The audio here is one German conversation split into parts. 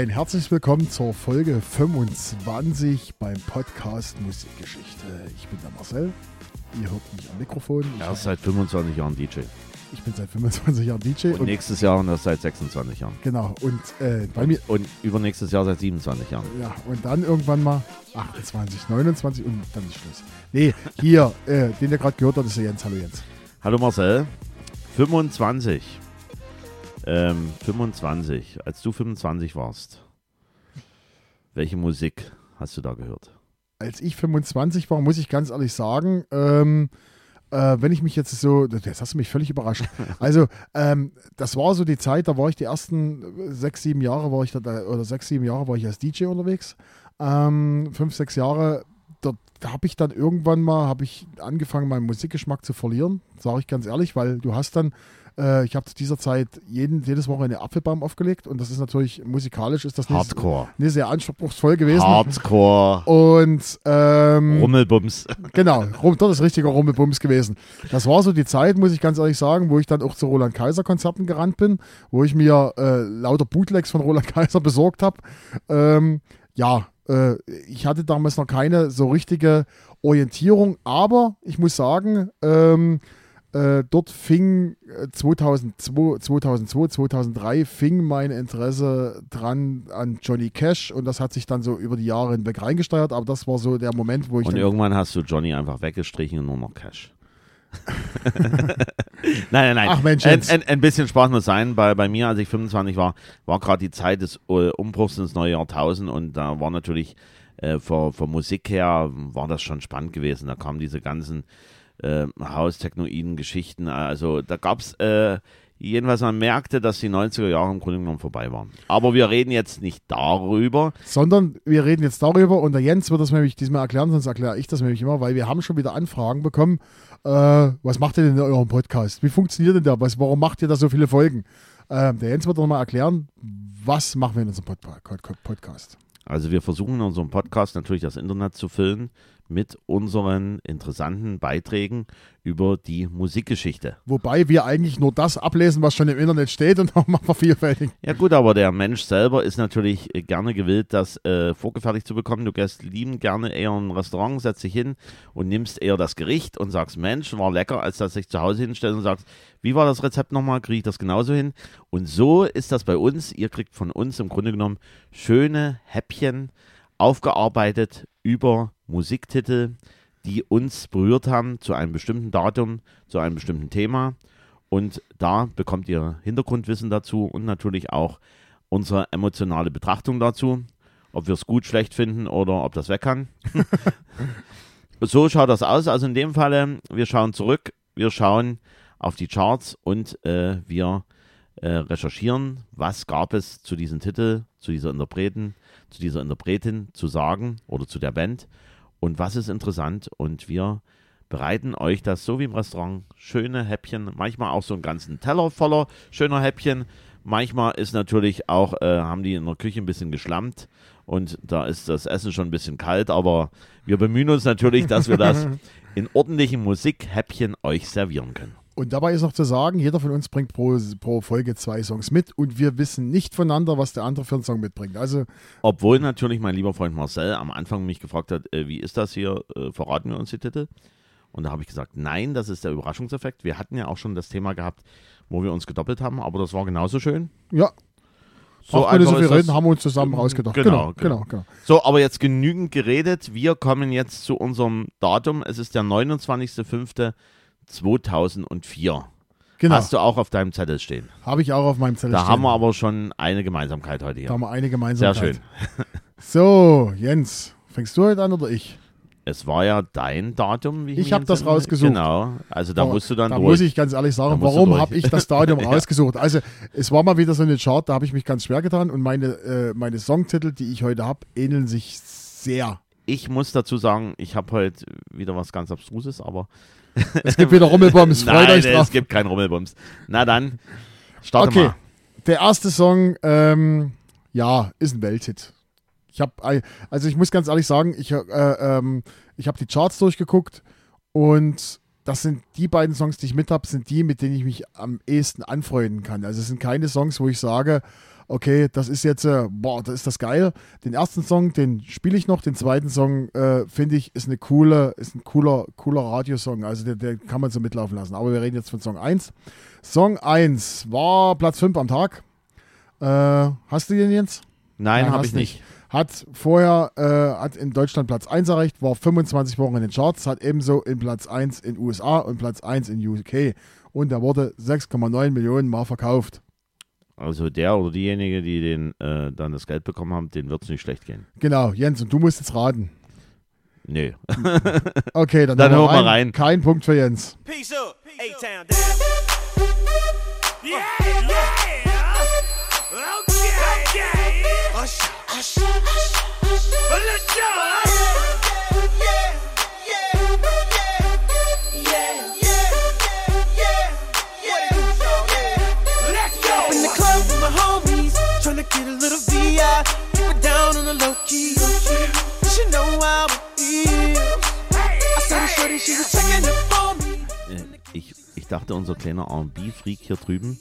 Ein herzliches Willkommen zur Folge 25 beim Podcast Musikgeschichte. Ich bin der Marcel. Ihr hört mich am Mikrofon. Ich, Er ist seit 25 Jahren DJ. ich bin seit 25 Jahren DJ Und, nächstes Jahr und er ist seit 26 Jahren. genau und äh, bei mir Und übernächstes Jahr seit 27 Jahren. ja und dann irgendwann mal 28, 29 und dann ist Schluss. Nee, hier, äh, den ihr gerade gehört habt, ist der Jens. Hallo Jens. Hallo Marcel. 25. Ähm, 25. Als du 25 warst, welche Musik hast du da gehört? Als ich 25 war, muss ich ganz ehrlich sagen, ähm, äh, wenn ich mich jetzt so, jetzt hast du mich völlig überrascht. Also, ähm, das war so die Zeit, da war ich die ersten sechs, sieben Jahre, war ich da, oder sechs, sieben Jahre war ich als DJ unterwegs. Ähm, fünf, sechs Jahre, da, da habe ich dann irgendwann mal, habe ich angefangen, meinen Musikgeschmack zu verlieren, sage ich ganz ehrlich, weil du hast dann, äh, ich habe zu dieser Zeit jeden, jedes Wochenende Apfelbaum aufgelegt und das ist natürlich, musikalisch ist das nicht, Hardcore. nicht sehr anspruchsvoll gewesen. Hardcore. Und ähm, Rummelbums. Genau, rum, dort ist richtiger Rummelbums gewesen. Das war so die Zeit, muss ich ganz ehrlich sagen, wo ich dann auch zu Roland Kaiser Konzerten gerannt bin, wo ich mir äh, lauter Bootlegs von Roland Kaiser besorgt habe. Ähm, ja, äh, ich hatte damals noch keine so richtige Orientierung, aber ich muss sagen, ähm, äh, dort fing äh, 2002, 2002, 2003 fing mein Interesse dran an Johnny Cash und das hat sich dann so über die Jahre hinweg reingesteuert, aber das war so der Moment, wo ich Und irgendwann hast du Johnny einfach weggestrichen und nur noch Cash. nein, nein, nein. Ach, Mensch, ein, ein, ein bisschen Spaß muss sein. Bei, bei mir, als ich 25 war, war gerade die Zeit des äh, Umbruchs ins neue Jahrtausend und da war natürlich äh, von, von Musik her, war das schon spannend gewesen. Da kamen diese ganzen äh, Haustechnoiden Geschichten. Also da gab es äh, jedenfalls, man merkte, dass die 90er Jahre im Grunde genommen vorbei waren. Aber wir reden jetzt nicht darüber. sondern wir reden jetzt darüber und der Jens wird das nämlich diesmal erklären, sonst erkläre ich das nämlich immer, weil wir haben schon wieder Anfragen bekommen. Äh, was macht ihr denn in eurem Podcast? Wie funktioniert denn der? Was, warum macht ihr da so viele Folgen? Ähm, der Jens wird noch mal erklären, was machen wir in unserem Pod Podcast. Also wir versuchen in unserem Podcast natürlich das Internet zu füllen mit unseren interessanten Beiträgen über die Musikgeschichte. Wobei wir eigentlich nur das ablesen, was schon im Internet steht und auch mal vervielfältigen. Ja gut, aber der Mensch selber ist natürlich äh, gerne gewillt, das äh, vorgefertigt zu bekommen. Du gehst lieben gerne eher in ein Restaurant, setzt dich hin und nimmst eher das Gericht und sagst, Mensch, war lecker, als dass du dich zu Hause hinstellst und sagst, wie war das Rezept nochmal, kriege ich das genauso hin? Und so ist das bei uns. Ihr kriegt von uns im Grunde genommen schöne Häppchen aufgearbeitet über Musiktitel, die uns berührt haben zu einem bestimmten Datum, zu einem bestimmten Thema. Und da bekommt ihr Hintergrundwissen dazu und natürlich auch unsere emotionale Betrachtung dazu, ob wir es gut, schlecht finden oder ob das weg kann. so schaut das aus. Also in dem Falle, wir schauen zurück, wir schauen auf die Charts und äh, wir äh, recherchieren, was gab es zu diesem Titel, zu dieser Interpreten, zu dieser Interpretin zu sagen oder zu der Band und was ist interessant und wir bereiten euch das so wie im Restaurant schöne Häppchen, manchmal auch so einen ganzen Teller voller schöner Häppchen. Manchmal ist natürlich auch, äh, haben die in der Küche ein bisschen geschlammt und da ist das Essen schon ein bisschen kalt, aber wir bemühen uns natürlich, dass wir das in ordentlichen Musikhäppchen euch servieren können. Und dabei ist noch zu sagen, jeder von uns bringt pro, pro Folge zwei Songs mit und wir wissen nicht voneinander, was der andere für einen Song mitbringt. Also Obwohl natürlich mein lieber Freund Marcel am Anfang mich gefragt hat, äh, wie ist das hier, äh, verraten wir uns die Titel? Und da habe ich gesagt, nein, das ist der Überraschungseffekt. Wir hatten ja auch schon das Thema gehabt, wo wir uns gedoppelt haben, aber das war genauso schön. ja, So nicht so das. reden, haben wir uns zusammen ausgedacht. Genau, genau, genau. genau. So, aber jetzt genügend geredet. Wir kommen jetzt zu unserem Datum. Es ist der 29.05.2004. genau. Hast du auch auf deinem Zettel stehen. Habe ich auch auf meinem Zettel Da stehen. haben wir aber schon eine Gemeinsamkeit heute da hier. haben wir eine Sehr Gemeinsamkeit. schön. So, Jens, fängst du heute an oder ich? Es war ja dein Datum. Wie Ich mich hab das rausgesucht. Genau. Also da Aber musst du dann da durch. muss ich ganz ehrlich Da sagen, warum habe ich das Stadium Ja. rausgesucht? Also es war mal wieder so eine Chart, da habe ich mich ganz schwer getan und meine, äh, meine Songtitel, die ich heute habe, ähneln sich sehr. ich muss dazu sagen, ich habe heute wieder was ganz Abstruses, aber. Es gibt wieder Rummelbombs, freut Nein, euch drauf. es gibt keinen Rummelbums. Na dann, starte Okay, mal. der erste Song, ähm, ja, ist ein Welthit. Ich habe, also ich muss ganz ehrlich sagen, ich, äh, ähm, ich habe die Charts durchgeguckt und das sind die beiden Songs, die ich mit habe, sind die, mit denen ich mich am ehesten anfreunden kann. Also es sind keine Songs, wo ich sage, okay, das ist jetzt, äh, boah, das ist das geil. Den ersten Song, den spiele ich noch, den zweiten Song, äh, finde ich, ist eine coole, ist ein cooler, cooler Radiosong. Also der, der kann man so mitlaufen lassen. Aber wir reden jetzt von Song 1. Song 1 war Platz 5 am Tag. Äh, hast du den jetzt? Nein, habe ich nicht. Hat vorher, äh, hat in Deutschland Platz 1 erreicht, war 25 Wochen in den Charts, hat ebenso in Platz 1 in USA und Platz 1 in UK. Und der wurde 6,9 Millionen Mal verkauft. Also der oder diejenige, die den äh, dann das Geld bekommen haben, denen wird es nicht schlecht gehen. Genau, Jens, und du musst jetzt raten. Nee. Okay, dann, Dann hören wir rein. Kein Punkt für Jens. Peace up, A-Town down. Yeah, yeah. Okay, okay. Usher, usher. Well, let's go. Tryna get a little VI. Keep it down on the low key. You should know how it feels. I saw the shorty, she was checking up on me. Äh, ich, ich dachte, unser kleiner RB-Freak hier drüben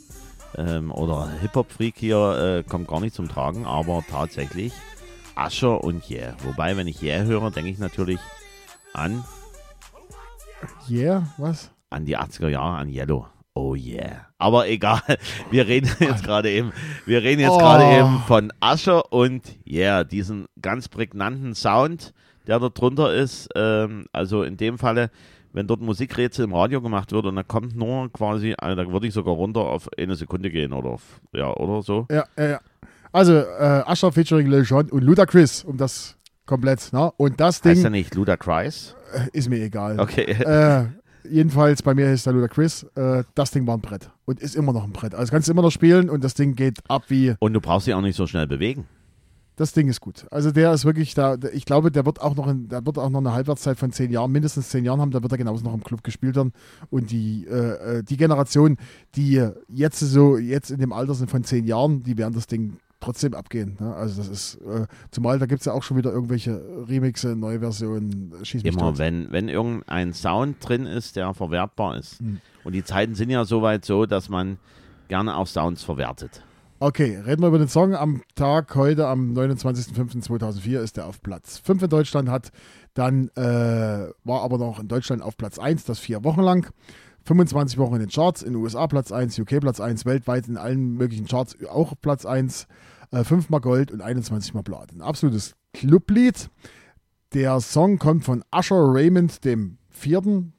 ähm, oder Hip-Hop-Freak hier äh, kommt gar nicht zum Tragen, aber tatsächlich Asher und Yeah. Wobei, wenn ich Yeah höre, denke ich natürlich an, Yeah, was? an die 80er Jahre, an Yellow. Oh yeah. Aber egal, wir reden jetzt gerade eben, wir reden jetzt Oh. gerade eben von Asher und Yeah, diesen ganz prägnanten Sound, der dort drunter ist. Ähm, also in dem Falle, wenn dort Musikrätsel im Radio gemacht wird und da kommt nur quasi, also da würde ich sogar runter auf eine Sekunde gehen oder auf, ja, oder so. Ja, ja, ja. Also, äh, Asher featuring Jon und Ludacris, um das komplett, ne? Und das Heißt ja Ding nicht Ludacris? äh, ist mir egal. Okay. Äh, jedenfalls, bei mir ist der Ludacris. Äh, das Ding war ein Brett und ist immer noch ein Brett. Also kannst du immer noch spielen und das Ding geht ab wie, Und du brauchst dich auch nicht so schnell bewegen. das Ding ist gut. Also der ist wirklich da, ich glaube, der wird auch noch, in, der wird auch noch eine Halbwertszeit von zehn Jahren, mindestens zehn Jahren haben, da wird er genauso noch im Club gespielt werden. Und die, äh, äh, die Generation, die jetzt so, jetzt in dem Alter sind von zehn Jahren, die werden das Ding trotzdem abgehen. Ne? Also das ist, äh, zumal da gibt es ja auch schon wieder irgendwelche Remixe, neue Versionen, schieß mich Immer, tot. wenn, wenn irgendein Sound drin ist, der verwertbar ist. Hm. Und die Zeiten sind ja soweit so, dass man gerne auch Sounds verwertet. Okay, reden wir über den Song. Am Tag heute, am 29.05.2004, ist er auf Platz 5 in Deutschland, hat dann, äh, war aber noch in Deutschland auf Platz 1, das vier Wochen lang. 25 Wochen in den Charts, in den USA Platz 1, UK Platz 1, weltweit in allen möglichen Charts auch Platz 1, äh, 5 mal Gold und 21 mal Platin. Absolutes Clublied. Der Song kommt von Usher Raymond, dem vierten,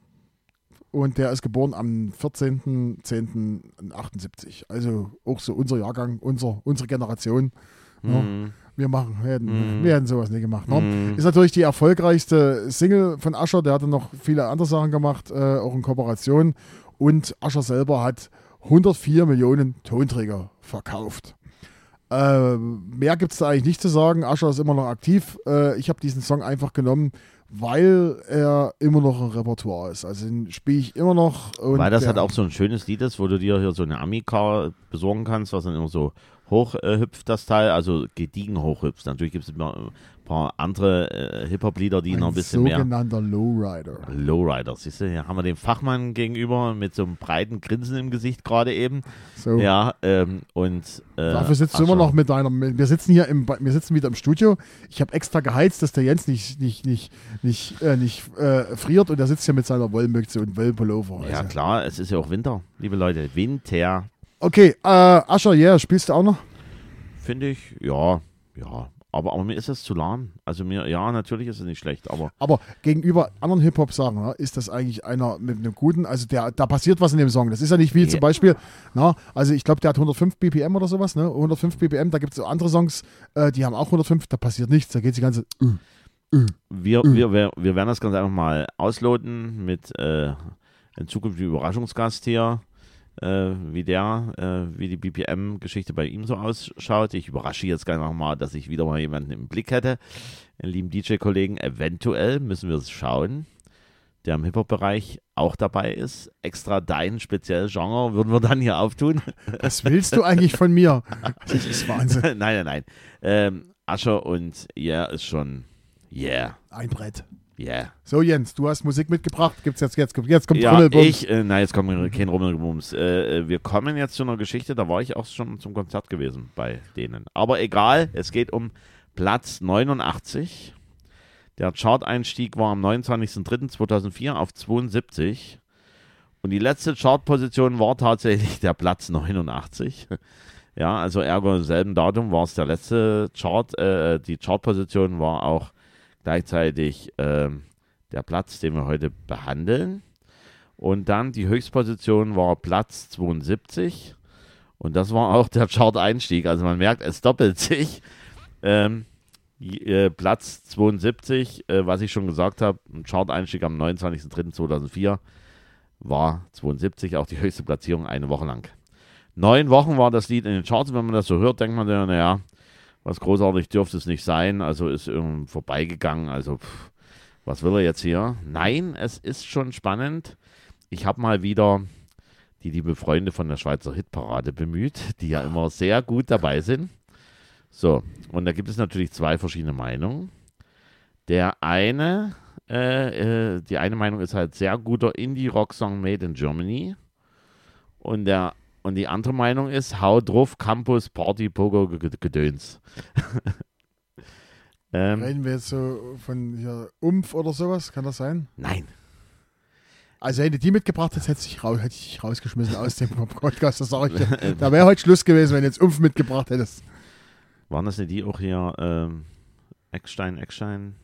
und der ist geboren am 14.10.78. Also auch so unser Jahrgang, unser, unsere Generation. Ja. Wir machen, wir hätten, Mhm. wir hätten sowas nie gemacht. Ne? Mhm. Ist natürlich die erfolgreichste Single von Ascher. Der hatte noch viele andere Sachen gemacht, äh, auch in Kooperation. Und Ascher selber hat 104 Millionen Tonträger verkauft. Äh, mehr gibt es da eigentlich nicht zu sagen. Ascher ist immer noch aktiv. Äh, ich habe diesen Song einfach genommen, weil er immer noch ein Repertoire ist. Also den spiele ich immer noch. Weil das halt auch so ein schönes Lied ist, wo du dir hier so eine Amica besorgen kannst, was dann immer so hoch äh, hüpft, das Teil, also gediegen hochhüpft. Natürlich gibt es immer ein paar andere äh, Hip-Hop-Lieder, die noch ein bisschen mehr. sogenannter Lowrider. Lowrider, siehst du, hier haben wir den Fachmann gegenüber mit so einem breiten Grinsen im Gesicht gerade eben. So. Ja, ähm, und äh, Dafür sitzt du immer noch mit deiner. Wir sitzen hier im, wir sitzen wieder im Studio. Ich habe extra geheizt, dass der Jens nicht, nicht, nicht, nicht, äh, nicht äh, friert und er sitzt hier mit seiner Wollmütze und Wollpullover. Ja, Also. klar, es ist ja auch Winter, liebe Leute. Winter, Okay, äh, Ascher, yeah, spielst du auch noch? finde ich, ja, ja. Aber, aber mir ist es zu lahm. Also mir, ja, natürlich ist es nicht schlecht, aber Aber gegenüber anderen Hip-Hop-Sachen ne, ist das eigentlich einer mit einem guten, also der, da passiert was in dem Song. Das ist ja nicht wie Ja. zum Beispiel, na, also ich glaube, der hat 105 BPM oder sowas, ne? 105 BPM, da gibt es so andere Songs, äh, die haben auch 105, da passiert nichts, da geht die ganze. Äh. wir, Mhm. wir, wir, wir werden das Ganze einfach mal ausloten mit äh, einem zukünftigen Überraschungsgast hier, äh, wie der, äh, wie die BPM-Geschichte bei ihm so ausschaut. Ich überrasche jetzt gleich nochmal, dass ich wieder mal jemanden im Blick hätte, lieben DJ-Kollegen. Eventuell müssen wir es schauen, der im Hip-Hop-Bereich auch dabei ist. Extra dein spezielles Genre würden wir dann hier auftun. Was willst du eigentlich von mir? Das ist Wahnsinn. nein, nein, nein. Ähm, Ascher und Yeah ist schon, yeah. Ein Brett. Yeah. So, Jens, du hast Musik mitgebracht. Gibt's jetzt, jetzt, jetzt kommt Ja, Rummelbums. ich, äh, nein, jetzt kommt kein Rummelbums. Äh, äh, wir kommen jetzt zu einer Geschichte, da war ich auch schon zum Konzert gewesen bei denen. Aber egal, es geht um Platz 89. Der Chart-Einstieg war am 29.03.2004 auf 72. Und die letzte Chartposition war tatsächlich der Platz 89. Ja, also ergo im selben Datum war es der letzte Chart. Äh, die Chartposition war auch gleichzeitig ähm, der Platz, den wir heute behandeln. Und dann die Höchstposition war Platz 72. Und das war auch der Chart-Einstieg. Also man merkt, es doppelt sich. Ähm, äh, Platz 72, äh, was ich schon gesagt habe, ein Chart-Einstieg am 29.03.2004 war 72, auch die höchste Platzierung eine Woche lang. Neun Wochen war das Lied in den Charts. Wenn man das so hört, denkt man ja, naja, was großartig dürfte es nicht sein. Also ist irgendwie vorbeigegangen. Also, pff, was will er jetzt hier? Nein, es ist schon spannend. Ich habe mal wieder die liebe Freunde von der Schweizer Hitparade bemüht, die ja immer sehr gut dabei sind. So, und da gibt es natürlich zwei verschiedene Meinungen. Der eine, äh, äh, die eine Meinung ist halt sehr guter Indie-Rock-Song made in Germany. Und, der, und die andere Meinung ist Hau drauf, Campus, Party, Pogo, Gedöns. ähm, Reden wir jetzt so von hier Umf oder sowas? Kann das sein? nein, Also hätte die mitgebracht, das hätte ich, rau hätte ich rausgeschmissen aus dem Podcast. Das sage ich dir. Da wäre heute Schluss gewesen, wenn du jetzt Umf mitgebracht hättest. waren das nicht die auch hier? Ähm, Eckstein, Eckstein?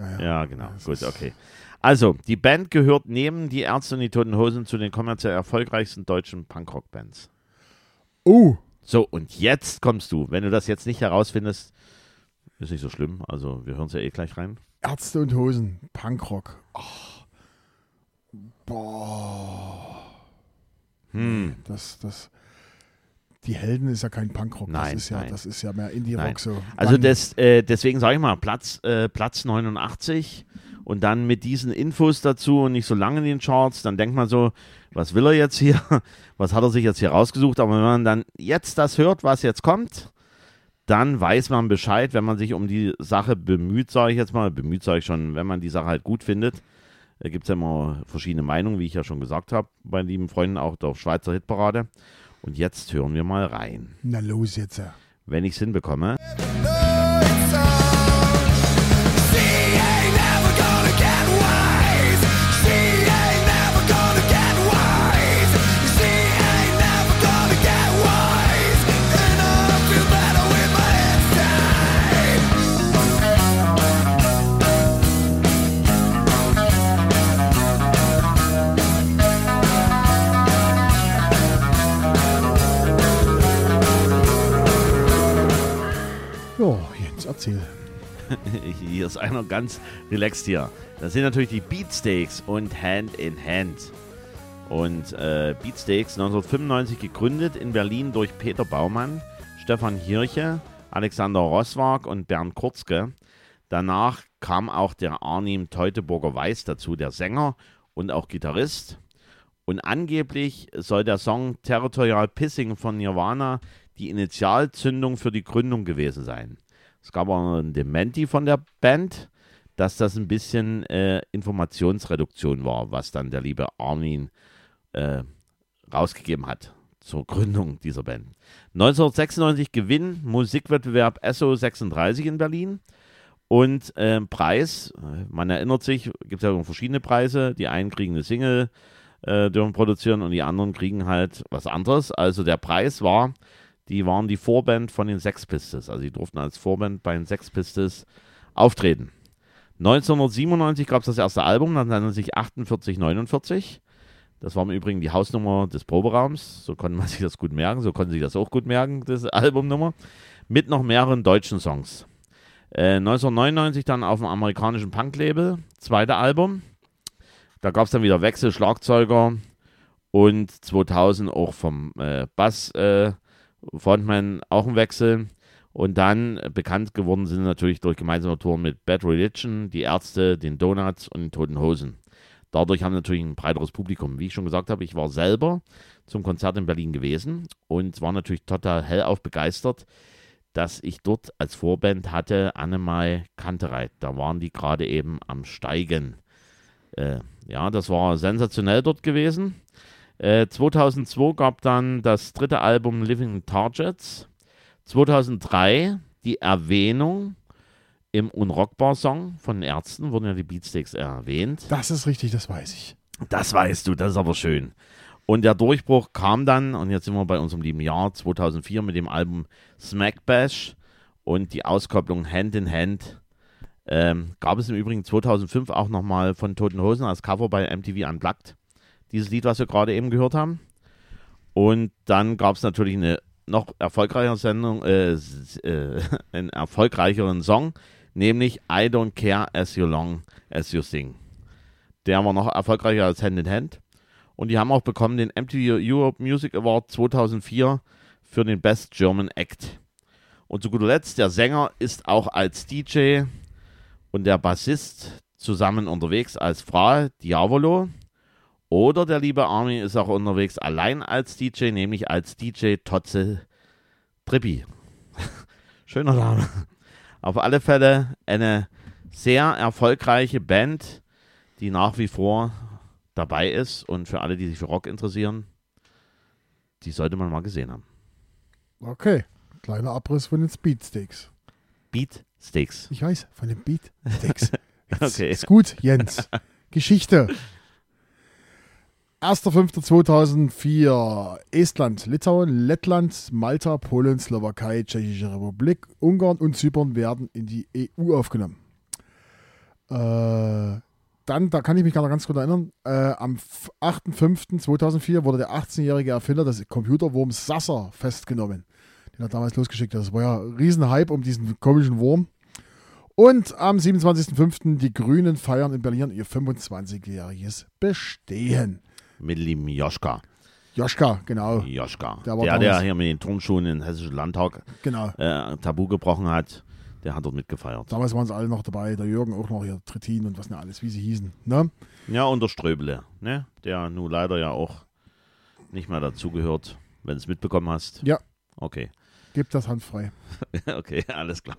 Ja, ja. Ja, genau. Das Gut, okay. Also, die Band gehört neben die Ärzte und die Toten Hosen zu den kommerziell erfolgreichsten deutschen Punkrock-Bands. Oh, So, und jetzt kommst du. Wenn du das jetzt nicht herausfindest, ist nicht so schlimm. Also, wir hören es ja eh gleich rein. Ärzte und Hosen, Punkrock. Ach. Boah, Hm. das, das. Die Helden ist ja kein Punkrock. Nein, das ist ja, nein. das ist ja mehr. Indie-Rock so. Also, das, äh, deswegen sage ich mal, Platz, äh, Platz 89 und dann mit diesen Infos dazu und nicht so lange in den Charts, dann denkt man so, was will er jetzt hier? Was hat er sich jetzt hier rausgesucht? Aber wenn man dann jetzt das hört, was jetzt kommt, dann weiß man Bescheid, wenn man sich um die Sache bemüht, sage ich jetzt mal, bemüht sage ich schon, wenn man die Sache halt gut findet. Da gibt es ja immer verschiedene Meinungen, wie ich ja schon gesagt habe, bei lieben Freunden, auch der Schweizer Hitparade. Und jetzt hören wir mal rein. Na los jetzt. ja. Wenn ich es hinbekomme. Jo, Hier ist einer ganz relaxed hier. Das sind natürlich die Beatsteaks und Hand in Hand. Und äh, Beatsteaks 1995 gegründet in Berlin durch Peter Baumann, Stefan Hirche, Alexander Roswag und Bernd Kurzke. Danach kam auch der Arnim Teutoburger Weiß dazu, der Sänger und auch Gitarrist. Und angeblich soll der Song Territorial Pissing von Nirvana die Initialzündung für die Gründung gewesen sein. Es gab auch ein Dementi von der Band, dass das ein bisschen äh, Informationsreduktion war, was dann der liebe Armin äh, rausgegeben hat zur Gründung dieser Band. 1996 Gewinn Musikwettbewerb SO 36 in Berlin und äh, Preis, man erinnert sich, gibt ja verschiedene Preise. Die einen kriegen eine Single, äh, dürfen produzieren und die anderen kriegen halt was anderes. Also der Preis war, die waren die Vorband von den Sex Pistols. Also die durften als Vorband bei den Sex Pistols auftreten. 1997 gab es das erste Album, dann nannte sich 4849. Das war im Übrigen die Hausnummer des Proberaums. So konnte man sich das gut merken. So konnten sie das auch gut merken, das Albumnummer. Mit noch mehreren deutschen Songs. Äh, 1999 dann auf dem amerikanischen Punk-Label, zweite Album. Da gab es dann wieder Wechsel, Schlagzeuger und 2000 auch vom äh, Bass äh, Frontman auch ein Wechsel. Und dann äh, bekannt geworden sind natürlich durch gemeinsame Touren mit Bad Religion, die Ärzte, den Donuts und den Toten Hosen. Dadurch haben natürlich ein breiteres Publikum. Wie ich schon gesagt habe, ich war selber zum Konzert in Berlin gewesen und war natürlich total hellauf begeistert, dass ich dort als Vorband hatte Annemai Kantereit. Da waren die gerade eben am Steigen. Äh, ja, das war sensationell dort gewesen. Äh, 2002 gab dann das dritte Album Living Targets. 2003 die Erwähnung im Unrockbar-Song von den Ärzten, wurden ja die Beatsteaks erwähnt. Das ist richtig, das weiß ich. Das weißt du, das ist aber schön. Und der Durchbruch kam dann, und jetzt sind wir bei unserem lieben Jahr 2004 mit dem Album Smack Bash und die Auskopplung Hand in Hand. Ähm, gab es im Übrigen 2005 auch nochmal von Toten Hosen als Cover bei MTV Unplugged. Dieses Lied, was wir gerade eben gehört haben. Und dann gab es natürlich eine noch erfolgreichere Sendung, äh, äh, einen erfolgreicheren Song, nämlich I Don't Care As You Long As You Sing. Der war noch erfolgreicher als Hand in Hand. Und die haben auch bekommen den MTV Europe Music Award 2004 für den Best German Act. Und zu guter Letzt, der Sänger ist auch als DJ und der Bassist zusammen unterwegs als Fra Diavolo. Oder der liebe Army ist auch unterwegs allein als DJ, nämlich als DJ Totze Trippi. Schöner Name. Auf alle Fälle eine sehr erfolgreiche Band, die nach wie vor dabei ist und für alle, die sich für Rock interessieren, die sollte man mal gesehen haben. Okay, kleiner Abriss von den Speedsteaks. Beat Steaks. Ich weiß, von den Beatsteaks. Okay. Ist gut, Jens. Geschichte. 1.5.2004 Estland, Litauen, Lettland, Malta, Polen, Slowakei, Tschechische Republik, Ungarn und Zypern werden in die EU aufgenommen. Äh, dann, da kann ich mich gerade ganz gut erinnern, äh, am f- 8.5.2004 wurde der 18-jährige Erfinder des Computerwurms Sasser festgenommen. Den hat damals losgeschickt. Das war ja ein Riesenhype um diesen komischen Wurm. Und am 27.05. die Grünen feiern in Berlin ihr 25-jähriges Bestehen. Mit dem lieben Joschka. Joschka, genau. Joschka. Der Der, war der, hier mit den Turnschuhen in Hessischen Landtag Genau. äh, Tabu gebrochen hat, der hat dort mitgefeiert. Damals waren sie alle noch dabei. Der Jürgen auch noch, hier Trittin und was nicht alles, wie sie hießen. Ne? Ja, und der Ströbele, ne? der nun leider ja auch nicht mehr dazugehört, wenn du es mitbekommen hast. Ja. Okay. Gib das handfrei. okay, alles klar.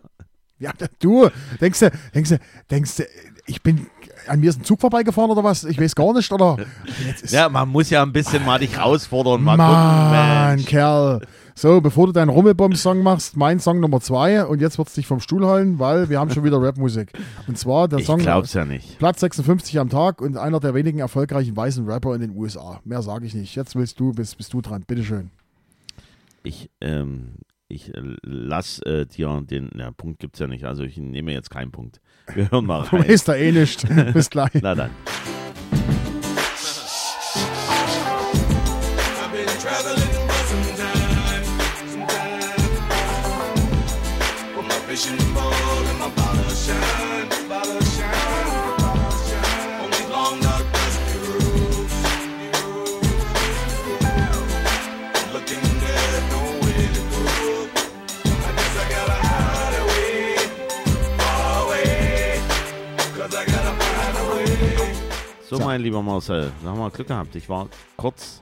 Ja, du, denkst du, denkst du, denkst du, ich bin, an mir ist ein Zug vorbeigefahren oder was? Ich weiß gar nicht, oder? Jetzt ist, Ja, man muss ja ein bisschen mal dich herausfordern, mal Mann, gucken. Kerl. So, bevor du deinen Rummelbomb-Song machst, mein Song Nummer zwei und jetzt wird es dich vom Stuhl holen, weil wir haben schon wieder Rapmusik. Und zwar der Ich Song glaub's ja nicht. Platz 56 am Tag und einer der wenigen erfolgreichen weißen Rapper in den USA. Mehr sage ich nicht. Jetzt willst du, bist, bist du dran. Bitteschön. Ich, ähm, ich äh, lass äh, dir den, ja, Punkt gibt's ja nicht, also ich nehme jetzt keinen Punkt. Wir hören mal Du rein. weißt da eh nicht. Bis gleich. Na dann. So, mein lieber Marcel, da haben wir Glück gehabt. Ich war kurz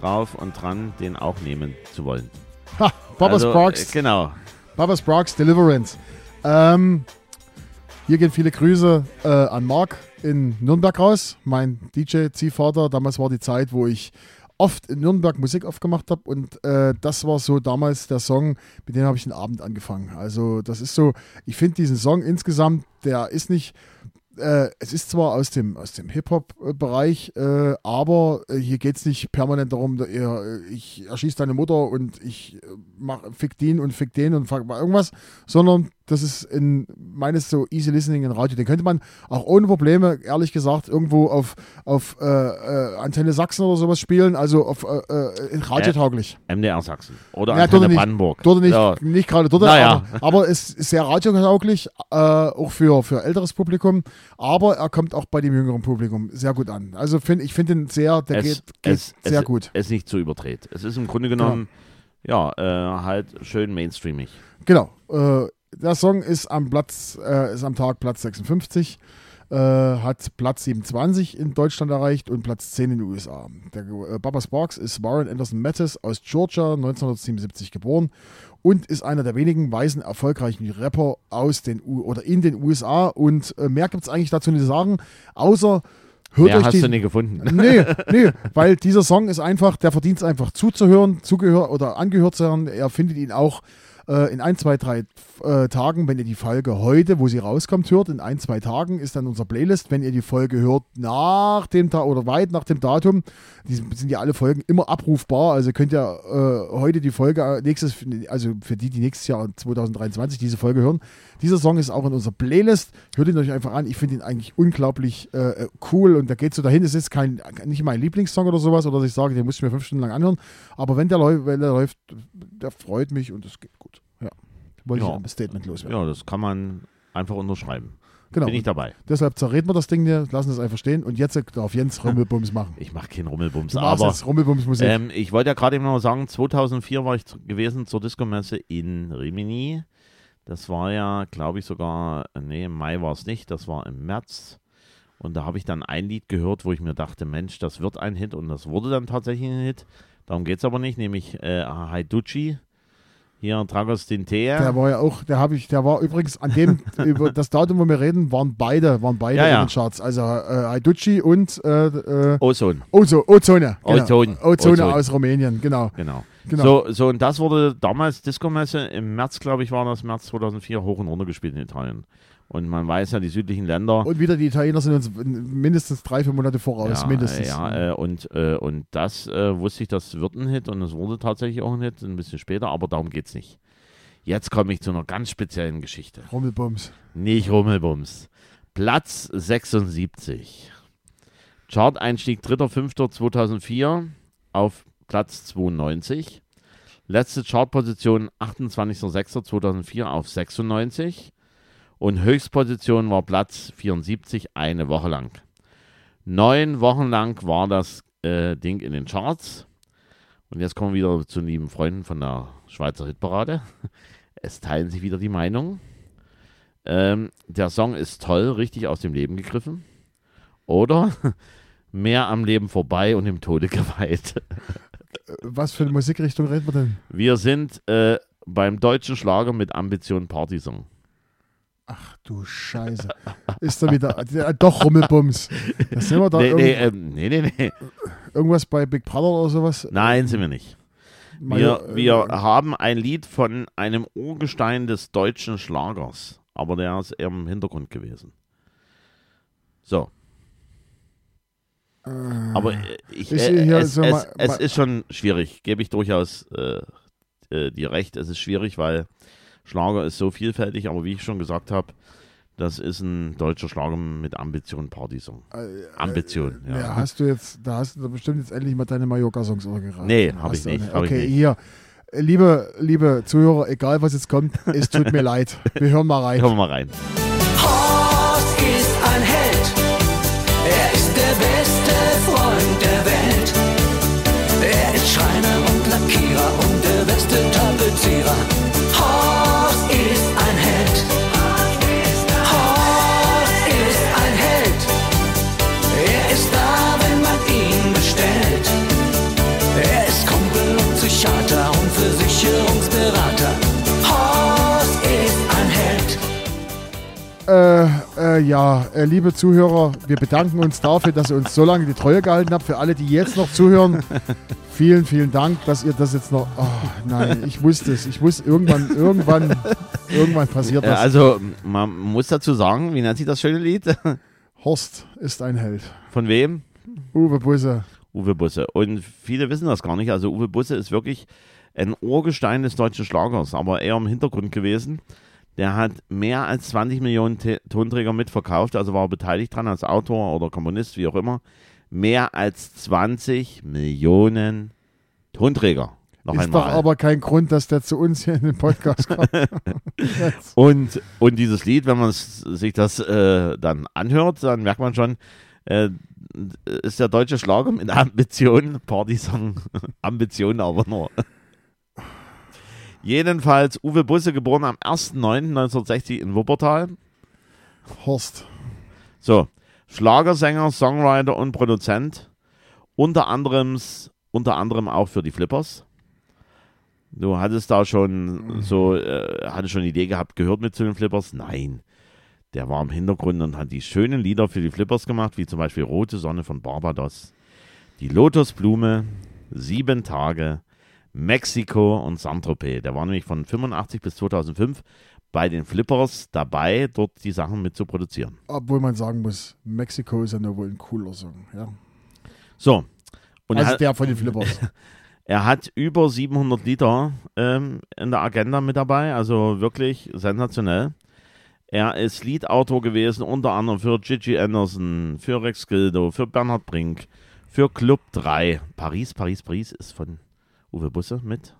drauf und dran, den auch nehmen zu wollen. Ha, Papa also, Sparks. äh, Genau. Papa Sparks Deliverance. Ähm, hier gehen viele Grüße äh, an Marc in Nürnberg raus, mein DJ-Ziehvater. Damals war die Zeit, wo ich oft in Nürnberg Musik aufgemacht habe und äh, das war so damals der Song, mit dem habe ich den Abend angefangen. Also das ist so, ich finde diesen Song insgesamt, der ist nicht, äh, es ist zwar aus dem, aus dem Hip-Hop-Bereich, äh, aber äh, hier geht es nicht permanent darum, da ich erschieße deine Mutter und ich äh, mach, fick den und fick den und fuck mal irgendwas, sondern das ist in meines so easy listening in Radio. Den könnte man auch ohne Probleme, ehrlich gesagt, irgendwo auf, auf äh, äh, Antenne Sachsen oder sowas spielen, also auf äh, äh, radiotauglich. MDR Sachsen. Oder Ja, Antenne Brandenburg. Dort nicht, Ja. nicht gerade dort, Naja. aber, aber es ist sehr radiotauglich, äh, auch für, für älteres Publikum, aber er kommt auch bei dem jüngeren Publikum sehr gut an. Also find, ich finde ihn sehr, der es, geht, geht es, sehr es, gut. Es ist nicht zu überdreht. Es ist im Grunde genommen, ja, äh, halt schön mainstreamig. Genau. Der Song ist am Platz, äh, ist am Tag Platz 56, äh, hat Platz 27 in Deutschland erreicht und Platz 10 in den USA. Der äh, Baba Sparks ist Warren Anderson Mattis aus Georgia, 1977 geboren und ist einer der wenigen weißen erfolgreichen Rapper aus den U oder in den USA. Und äh, mehr gibt es eigentlich dazu nicht zu sagen, außer hört euch hast die, du nicht gefunden. Nee, nee, weil dieser Song ist einfach, der verdient es einfach zuzuhören, zugehört oder angehört zu hören. Er findet ihn auch äh, in ein, zwei, drei äh, Tagen, wenn ihr die Folge heute, wo sie rauskommt, hört, in ein, zwei Tagen ist dann unser Playlist. Wenn ihr die Folge hört nach dem Tag oder weit nach dem Datum, die sind ja alle Folgen immer abrufbar. Also könnt ihr äh, heute die Folge äh, nächstes, also für die, die nächstes Jahr 2023 diese Folge hören. Dieser Song ist auch in unserer Playlist. Hört ihn euch einfach an. Ich finde ihn eigentlich unglaublich äh, cool und da geht so dahin. Es ist kein, nicht mein Lieblingssong oder sowas oder dass ich sage, den muss ich mir fünf Stunden lang anhören. Aber wenn der, wenn der läuft, der freut mich und es geht gut. Wollte Ja. ich ein Statement loswerden. Ja, das kann man einfach unterschreiben. genau. Bin ich dabei. Deshalb zerreden wir das Ding hier, lassen es einfach stehen und jetzt darf Jens Rummelbums machen. Ich mache keinen Rummelbums, aber jetzt Rummelbums-Musik. ähm, ich wollte ja gerade eben noch sagen, 2004 war ich gewesen zur Disco-Messe in Rimini. Das war ja, glaube ich, sogar, nee, im Mai war es nicht, das war im März. Und da habe ich dann ein Lied gehört, wo ich mir dachte, Mensch, das wird ein Hit und das wurde dann tatsächlich ein Hit. Darum geht es aber nicht, nämlich äh, Haiducci. Hier Dragos Dintea. Der war ja auch, der habe ich, der war übrigens an dem, über das Datum, wo wir reden, waren beide, waren beide Ja, ja. in den Charts. Also äh, Haiducci und äh, äh, Ozone, Ozo, Ozone. Genau. Ozone. Ozone Ozone. aus Rumänien, genau. genau. genau. So, so, und das wurde damals Disco-Messe im März, glaube ich, war das März 2004 hoch und runter gespielt in Italien. Und man weiß ja, die südlichen Länder. Und wieder die Italiener sind uns mindestens drei, vier Monate voraus, ja, mindestens. Ja, äh, und, äh, und das äh, wusste ich, das wird ein Hit und es wurde tatsächlich auch ein Hit, ein bisschen später, aber darum geht es nicht. Jetzt komme ich zu einer ganz speziellen Geschichte. Rummelbums. Nicht Rummelbums. Platz 76. Chart-Einstieg 3.5.2004 auf Platz 92. Letzte Chartposition 28.06.2004 auf 96. Und Höchstposition war Platz 74 eine Woche lang. Neun Wochen lang war das äh, Ding in den Charts. Und jetzt kommen wir wieder zu den lieben Freunden von der Schweizer Hitparade. Es teilen sich wieder die Meinungen. Ähm, der Song ist toll, richtig aus dem Leben gegriffen. Oder mehr am Leben vorbei und im Tode geweiht. Äh, Was für eine Musikrichtung reden wir denn? Wir sind äh, beim deutschen Schlager mit Ambition Partysong. Ach du Scheiße. Ist da wieder, äh, doch Rummelbums. Da sind wir da Nee, nee, ähm, nee, nee, nee. irgendwas bei Big Brother oder sowas? Nein, sind wir nicht. Wir, Major- äh, wir haben ein Lied von einem Urgestein des deutschen Schlagers, aber der ist eher im Hintergrund gewesen. So. Aber äh, ich, Ich äh, es, so es, mal- es ist schon schwierig, gebe ich durchaus äh, dir recht. Es ist schwierig, weil Schlager ist so vielfältig, aber wie ich schon gesagt habe, das ist ein deutscher Schlager mit Ambition Partysong. Äh, Ambition, Ja. ja. hast du jetzt, da hast du bestimmt jetzt endlich mal deine Mallorca-Songs geraten. Nee, hab Hast ich nicht, auch hab ich Okay, nicht. hier. Äh, Liebe, liebe Zuhörer, egal was jetzt kommt, es tut mir leid. Wir hören mal rein. Hören wir mal rein. Horst ist ein Held. Er ist der beste Freund der Welt. Er ist Schreiner und Lackierer und der beste Tapezierer. Äh, äh, ja, äh, liebe Zuhörer, wir bedanken uns dafür, dass ihr uns so lange die Treue gehalten habt. Für alle, die jetzt noch zuhören, vielen, vielen Dank, dass ihr das jetzt noch. Oh, nein, ich wusste es. Ich wusste irgendwann, irgendwann, irgendwann passiert das. also, man muss dazu sagen, wie nennt sich das schöne Lied? Horst ist ein Held. Von wem? Uwe Busse. Uwe Busse. Und viele wissen das gar nicht. Also Uwe Busse ist wirklich ein Urgestein des deutschen Schlagers, aber eher im Hintergrund gewesen. Der hat mehr als 20 Millionen T Tonträger mitverkauft, also war beteiligt dran als Autor oder Komponist, wie auch immer. Mehr als 20 Millionen Tonträger. Noch Ist doch einmal. aber kein Grund, dass der zu uns hier in den Podcast kommt. Und, und dieses Lied, wenn man sich das äh, dann anhört, dann merkt man schon, äh, ist der deutsche Schlager mit Ambition, Partysong, Ambition aber nur. Jedenfalls Uwe Busse, geboren am 1.9.1960 in Wuppertal. Horst. So, Schlagersänger, Songwriter und Produzent. Unter anderem, unter anderem auch für die Flippers. Du hattest da schon so, äh, hattest schon eine Idee gehabt, gehört mit zu den Flippers? Nein. Der war im Hintergrund und hat die schönen Lieder für die Flippers gemacht, wie zum Beispiel Rote Sonne von Barbados, Die Lotusblume, Sieben Tage, Mexiko und Saint-Tropez. Der war nämlich von 85 bis 2005 bei den Flippers dabei, dort die Sachen mit zu produzieren. Obwohl man sagen muss, Mexiko ist ja nur wohl ein cooler Song. Ja. So. Und er also hat, der von den Flippers. er hat über 700 Lieder ähm, in der Agenda mit dabei, also wirklich sensationell. Er ist Liedautor gewesen, unter anderem für Gigi Anderson, für Rex Gildo, für Bernhard Brink, für Club 3. Paris, Paris, Paris ist von Uwe Busse mit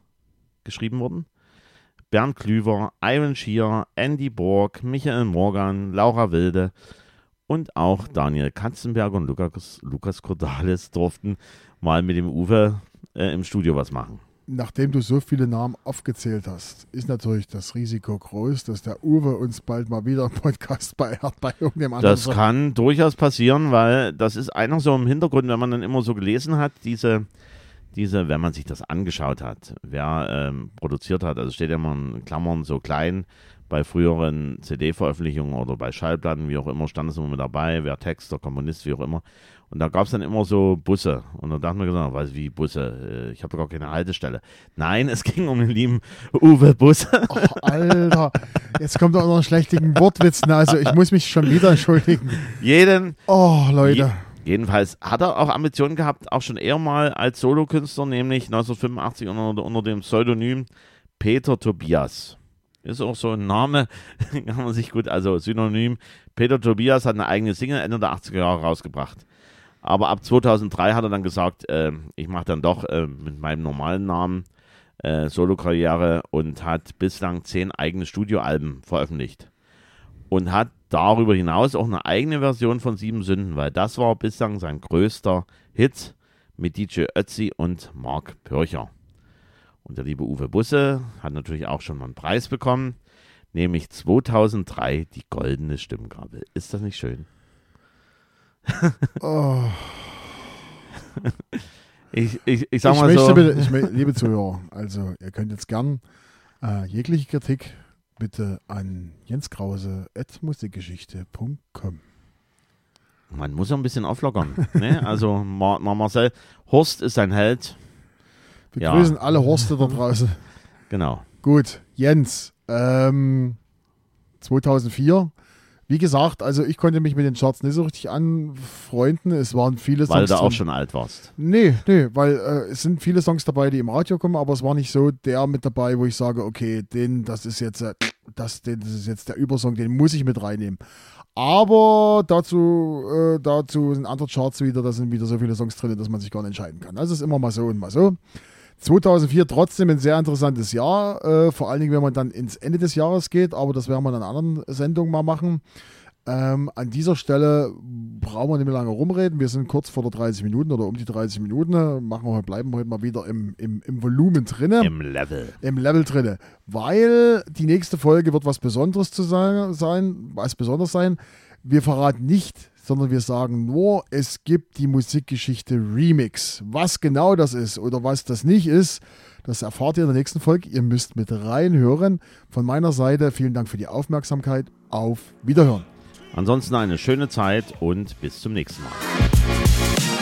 geschrieben worden. Bernd Klüver, Iron Shear, Andy Borg, Michael Morgan, Laura Wilde und auch Daniel Katzenberger und Lukas, Lukas Cordalis durften mal mit dem Uwe äh, im Studio was machen. Nachdem du so viele Namen aufgezählt hast, ist natürlich das Risiko groß, dass der Uwe uns bald mal wieder im Podcast beehrt bei irgendeinem anderen. Das kann durchaus passieren, weil das ist einer so im Hintergrund, wenn man dann immer so gelesen hat, diese, diese, wenn man sich das angeschaut hat, wer ähm, produziert hat, also steht ja immer in Klammern so klein, bei früheren CD-Veröffentlichungen oder bei Schallplatten, wie auch immer, stand es immer mit dabei, wer Texter, Komponist, wie auch immer. Und da gab es dann immer so Busse. Und da dachten wir gesagt, weiß wie Busse, äh, ich habe gar keine Haltestelle. Nein, es ging um den lieben Uwe Busse. Oh, Alter, jetzt kommt auch noch ein schlechtigen Wortwitz. Also ich muss mich schon wieder entschuldigen. Jeden Oh, Leute. Je jedenfalls hat er auch Ambitionen gehabt, auch schon eher mal als Solokünstler, nämlich 1985 unter, unter dem Pseudonym Peter Tobias. Ist auch so ein Name, kann man sich gut, also Synonym. Peter Tobias hat eine eigene Single Ende der 80er Jahre rausgebracht. Aber ab 2003 hat er dann gesagt, äh, ich mache dann doch äh, mit meinem normalen Namen äh, Solokarriere und hat bislang zehn eigene Studioalben veröffentlicht und hat darüber hinaus auch eine eigene Version von Sieben Sünden, weil das war bislang sein größter Hit mit DJ Ötzi und Mark Pörcher. Und der liebe Uwe Busse hat natürlich auch schon mal einen Preis bekommen, nämlich 2003 die Goldene Stimmgabel. Ist das nicht schön? Oh, Ich, ich, ich sag ich mal möchte so, bitte, ich, liebe Zuhörer, also ihr könnt jetzt gern äh, jegliche Kritik bitte an jenskrause.musikgeschichte.com. man muss ja ein bisschen auflockern. ne? Also Mar Mar Marcel, Horst ist ein Held, Wir Ja. grüßen alle Horste da draußen. genau. Gut, Jens, ähm, 2004. Wie gesagt, also ich konnte mich mit den Charts nicht so richtig anfreunden. Es waren viele Weil Songs. du auch schon alt warst. Nee, nee, weil äh, es sind viele Songs dabei, die im Radio kommen, aber es war nicht so der mit dabei, wo ich sage, okay, den, das ist jetzt, äh, das, den, das ist jetzt der Übersong, den muss ich mit reinnehmen. Aber dazu, äh, dazu sind andere Charts wieder, da sind wieder so viele Songs drin, dass man sich gar nicht entscheiden kann. Also es ist immer mal so und mal so. 2004 trotzdem ein sehr interessantes Jahr, äh, vor allen Dingen, wenn man dann ins Ende des Jahres geht, aber das werden wir in einer anderen Sendung mal machen. Ähm, an dieser Stelle brauchen wir nicht mehr lange rumreden. Wir sind kurz vor der 30 Minuten oder um die 30 Minuten. Machen wir, bleiben wir heute mal wieder im, im, im Volumen drinne, Im Level. im Level drinne. Weil die nächste Folge wird was Besonderes zu sein, sein was besonders sein. Wir verraten nicht, sondern wir sagen nur, es gibt die Musikgeschichte Remix. Was genau das ist oder was das nicht ist, das erfahrt ihr in der nächsten Folge. Ihr müsst mit reinhören. Von meiner Seite vielen Dank für die Aufmerksamkeit. Auf Wiederhören. Ansonsten eine schöne Zeit und bis zum nächsten Mal.